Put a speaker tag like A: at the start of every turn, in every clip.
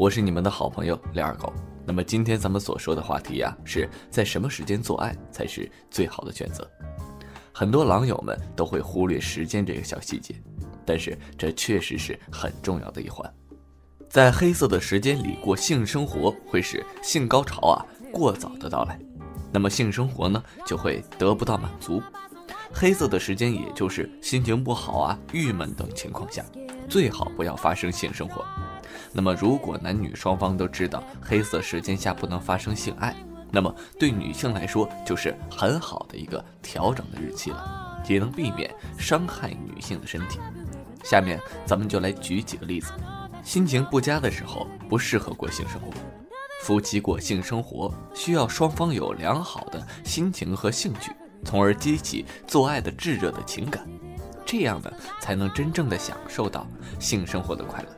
A: 我是你们的好朋友李二狗。那么今天咱们所说的话题呀，是在什么时间做爱才是最好的选择？很多狼友们都会忽略时间这个小细节，但是这确实是很重要的一环。在黑色的时间里过性生活，会使性高潮啊过早的到来，那么性生活呢就会得不到满足。黑色的时间，也就是心情不好啊、郁闷等情况下，最好不要发生性生活。那么，如果男女双方都知道黑色时间下不能发生性爱，那么对女性来说就是很好的一个调整的日期了，也能避免伤害女性的身体。下面咱们就来举几个例子：心情不佳的时候不适合过性生活；夫妻过性生活需要双方有良好的心情和兴趣，从而激起做爱的炙热的情感，这样呢才能真正的享受到性生活的快乐。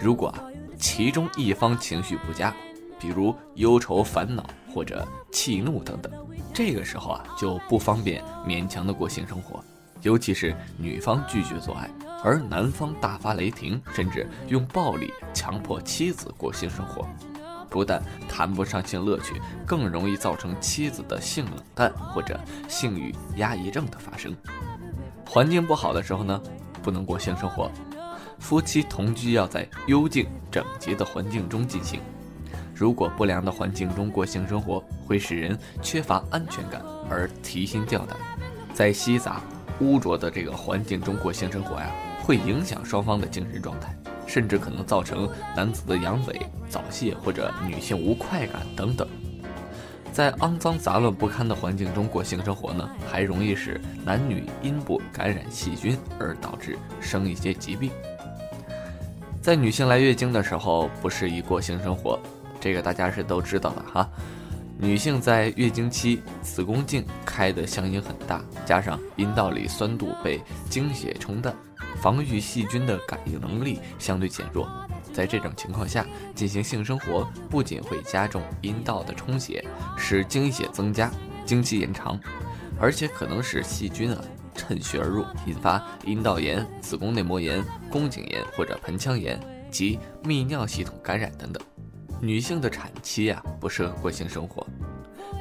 A: 如果啊，其中一方情绪不佳，比如忧愁、烦恼或者气怒等等，这个时候啊就不方便勉强的过性生活。尤其是女方拒绝做爱，而男方大发雷霆，甚至用暴力强迫妻子过性生活，不但谈不上性乐趣，更容易造成妻子的性冷淡或者性欲压抑症的发生。环境不好的时候呢，不能过性生活。夫妻同居要在幽静整洁的环境中进行。如果不良的环境中过性生活，会使人缺乏安全感而提心吊胆。在稀杂、污浊的这个环境中过性生活呀，会影响双方的精神状态，甚至可能造成男子的阳痿、早泄或者女性无快感等等。在肮脏杂乱不堪的环境中过性生活呢，还容易使男女阴部感染细菌，而导致生一些疾病。在女性来月经的时候，不适宜过性生活，这个大家是都知道的哈。女性在月经期，子宫颈开的相应很大，加上阴道里酸度被经血冲淡，防御细菌的感应能力相对减弱。在这种情况下进行性生活，不仅会加重阴道的充血，使经血增加，经期延长，而且可能使细菌啊。趁虚而入，引发阴道炎、子宫内膜炎、宫颈炎或者盆腔炎及泌尿系统感染等等。女性的产期呀，不适合过性生活。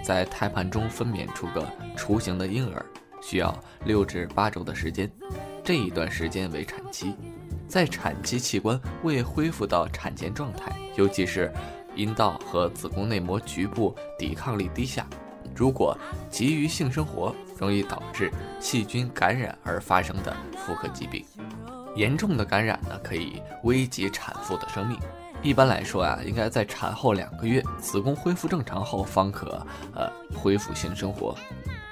A: 在胎盘中分娩出个雏形的婴儿，需要六至八周的时间，这一段时间为产期。在产期器官未恢复到产前状态，尤其是阴道和子宫内膜局部抵抗力低下。如果急于性生活，容易导致细菌感染而发生的妇科疾病。严重的感染呢，可以危及产妇的生命。一般来说啊，应该在产后两个月，子宫恢复正常后方可呃恢复性生活，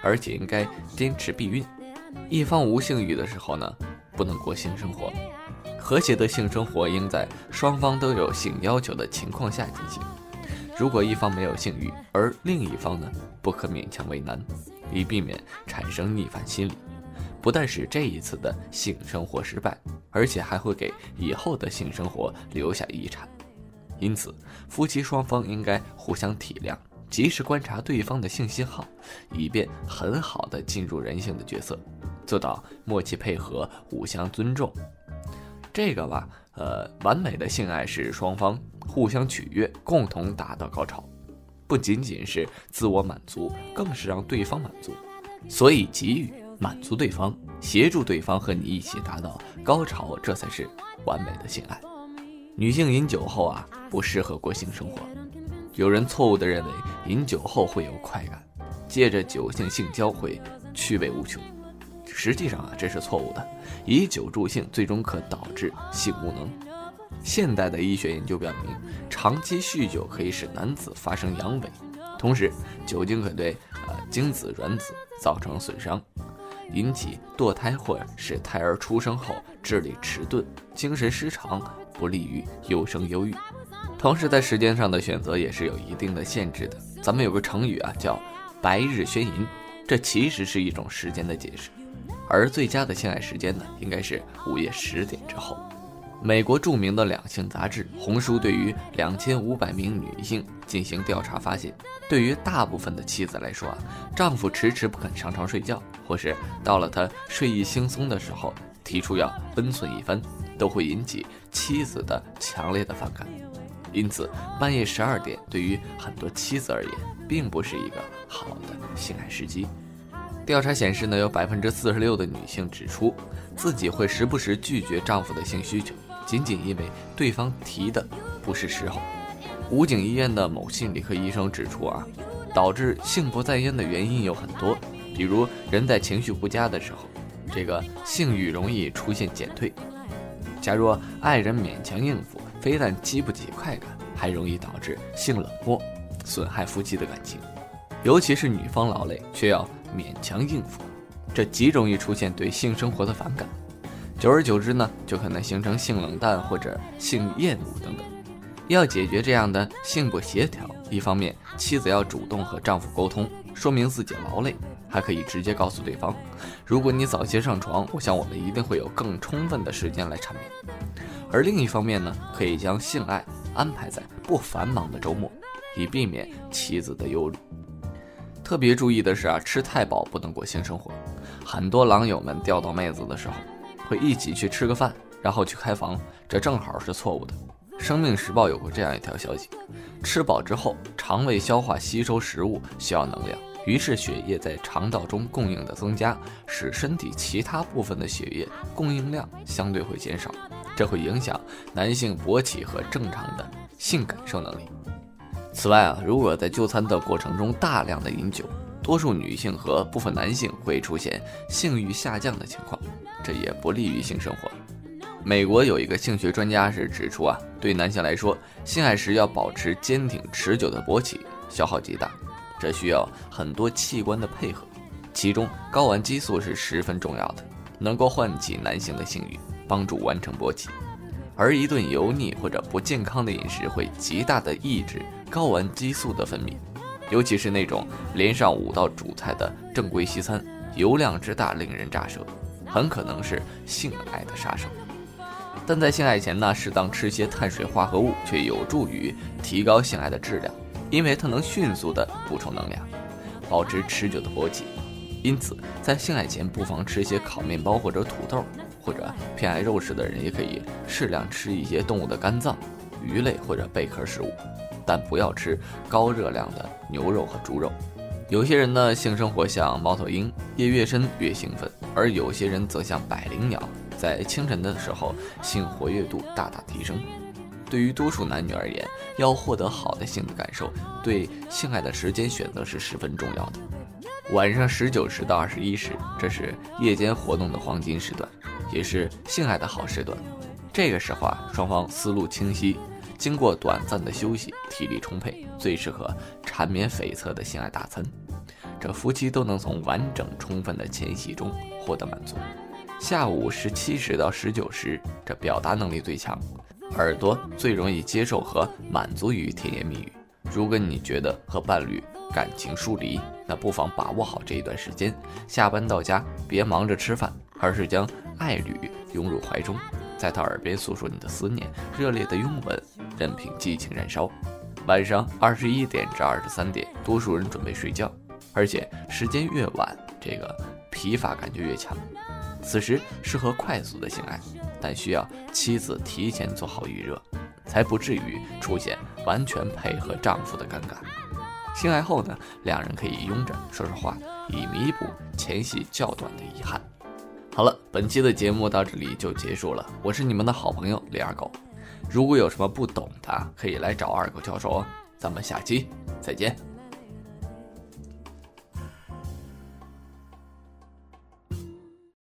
A: 而且应该坚持避孕。一方无性欲的时候呢，不能过性生活。和谐的性生活应在双方都有性要求的情况下进行。如果一方没有性欲，而另一方呢，不可勉强为难，以避免产生逆反心理，不但使这一次的性生活失败，而且还会给以后的性生活留下遗产。因此，夫妻双方应该互相体谅，及时观察对方的性信号，以便很好的进入人性的角色，做到默契配合、互相尊重。这个吧，呃，完美的性爱是双方互相取悦，共同达到高潮，不仅仅是自我满足，更是让对方满足。所以，给予满足对方，协助对方和你一起达到高潮，这才是完美的性爱。女性饮酒后啊，不适合过性生活。有人错误地认为饮酒后会有快感，借着酒性性交会趣味无穷。实际上啊，这是错误的。以酒助兴，最终可导致性无能。现代的医学研究表明，长期酗酒可以使男子发生阳痿，同时酒精可对呃精子卵子造成损伤，引起堕胎或使胎儿出生后智力迟钝、精神失常，不利于优生优育。同时，在时间上的选择也是有一定的限制的。咱们有个成语啊，叫“白日宣淫”，这其实是一种时间的解释。而最佳的性爱时间呢，应该是午夜十点之后。美国著名的两性杂志《红书》对于两千五百名女性进行调查，发现，对于大部分的妻子来说啊，丈夫迟迟不肯上床睡觉，或是到了他睡意惺忪的时候提出要温存一番，都会引起妻子的强烈的反感。因此半夜十二点对于很多妻子而言，并不是一个好的性爱时机。调查显示呢，有百分之四十六的女性指出，自己会时不时拒绝丈夫的性需求，仅仅因为对方提的不是时候。武警医院的某心理科医生指出啊，导致性不在焉的原因有很多，比如人在情绪不佳的时候，这个性欲容易出现减退；假若爱人勉强应付，非但激不起快感，还容易导致性冷漠，损害夫妻的感情。尤其是女方劳累却要勉强应付，这极容易出现对性生活的反感，久而久之呢，就可能形成性冷淡或者性厌恶等等。要解决这样的性不协调，一方面妻子要主动和丈夫沟通，说明自己劳累，还可以直接告诉对方，如果你早些上床，我想我们一定会有更充分的时间来缠绵。而另一方面呢，可以将性爱安排在不繁忙的周末，以避免妻子的忧虑。特别注意的是啊，吃太饱不能过性生活。很多狼友们钓到妹子的时候，会一起去吃个饭，然后去开房，这正好是错误的。生命时报有过这样一条消息：吃饱之后，肠胃消化吸收食物需要能量，于是血液在肠道中供应的增加，使身体其他部分的血液供应量相对会减少，这会影响男性勃起和正常的性感受能力。此外啊，如果在就餐的过程中大量的饮酒，多数女性和部分男性会出现性欲下降的情况，这也不利于性生活。美国有一个性学专家是指出啊，对男性来说，性爱时要保持坚挺持久的勃起，消耗极大，这需要很多器官的配合，其中睾丸激素是十分重要的，能够唤起男性的性欲，帮助完成勃起。而一顿油腻或者不健康的饮食会极大的抑制睾丸激素的分泌，尤其是那种连上五道主菜的正规西餐，油量之大令人咋舌，很可能是性爱的杀手。但在性爱前呢，适当吃些碳水化合物却有助于提高性爱的质量，因为它能迅速的补充能量，保持持久的勃起。因此，在性爱前不妨吃些烤面包或者土豆，或者偏爱肉食的人也可以适量吃一些动物的肝脏、鱼类或者贝壳食物，但不要吃高热量的牛肉和猪肉。有些人呢，性生活像猫头鹰，夜越深越兴奋，而有些人则像百灵鸟。在清晨的时候，性活跃度大大提升。对于多数男女而言，要获得好的性的感受，对性爱的时间选择是十分重要的。晚上十九时到二十一时，这是夜间活动的黄金时段，也是性爱的好时段。这个时候啊，双方思路清晰，经过短暂的休息，体力充沛，最适合缠绵悱恻的性爱大餐。这夫妻都能从完整充分的前戏中获得满足。下午十七时到十九时，这表达能力最强，耳朵最容易接受和满足于甜言蜜语。如果你觉得和伴侣感情疏离，那不妨把握好这一段时间。下班到家，别忙着吃饭，而是将爱侣拥入怀中，在他耳边诉说你的思念，热烈的拥吻，任凭激情燃烧。晚上二十一点至二十三点，多数人准备睡觉，而且时间越晚，这个疲乏感就越强。此时适合快速的性爱，但需要妻子提前做好预热，才不至于出现完全配合丈夫的尴尬。性爱后呢，两人可以拥着说说话，以弥补前戏较短的遗憾。好了，本期的节目到这里就结束了。我是你们的好朋友李二狗，如果有什么不懂的，可以来找二狗教授哦。咱们下期再见。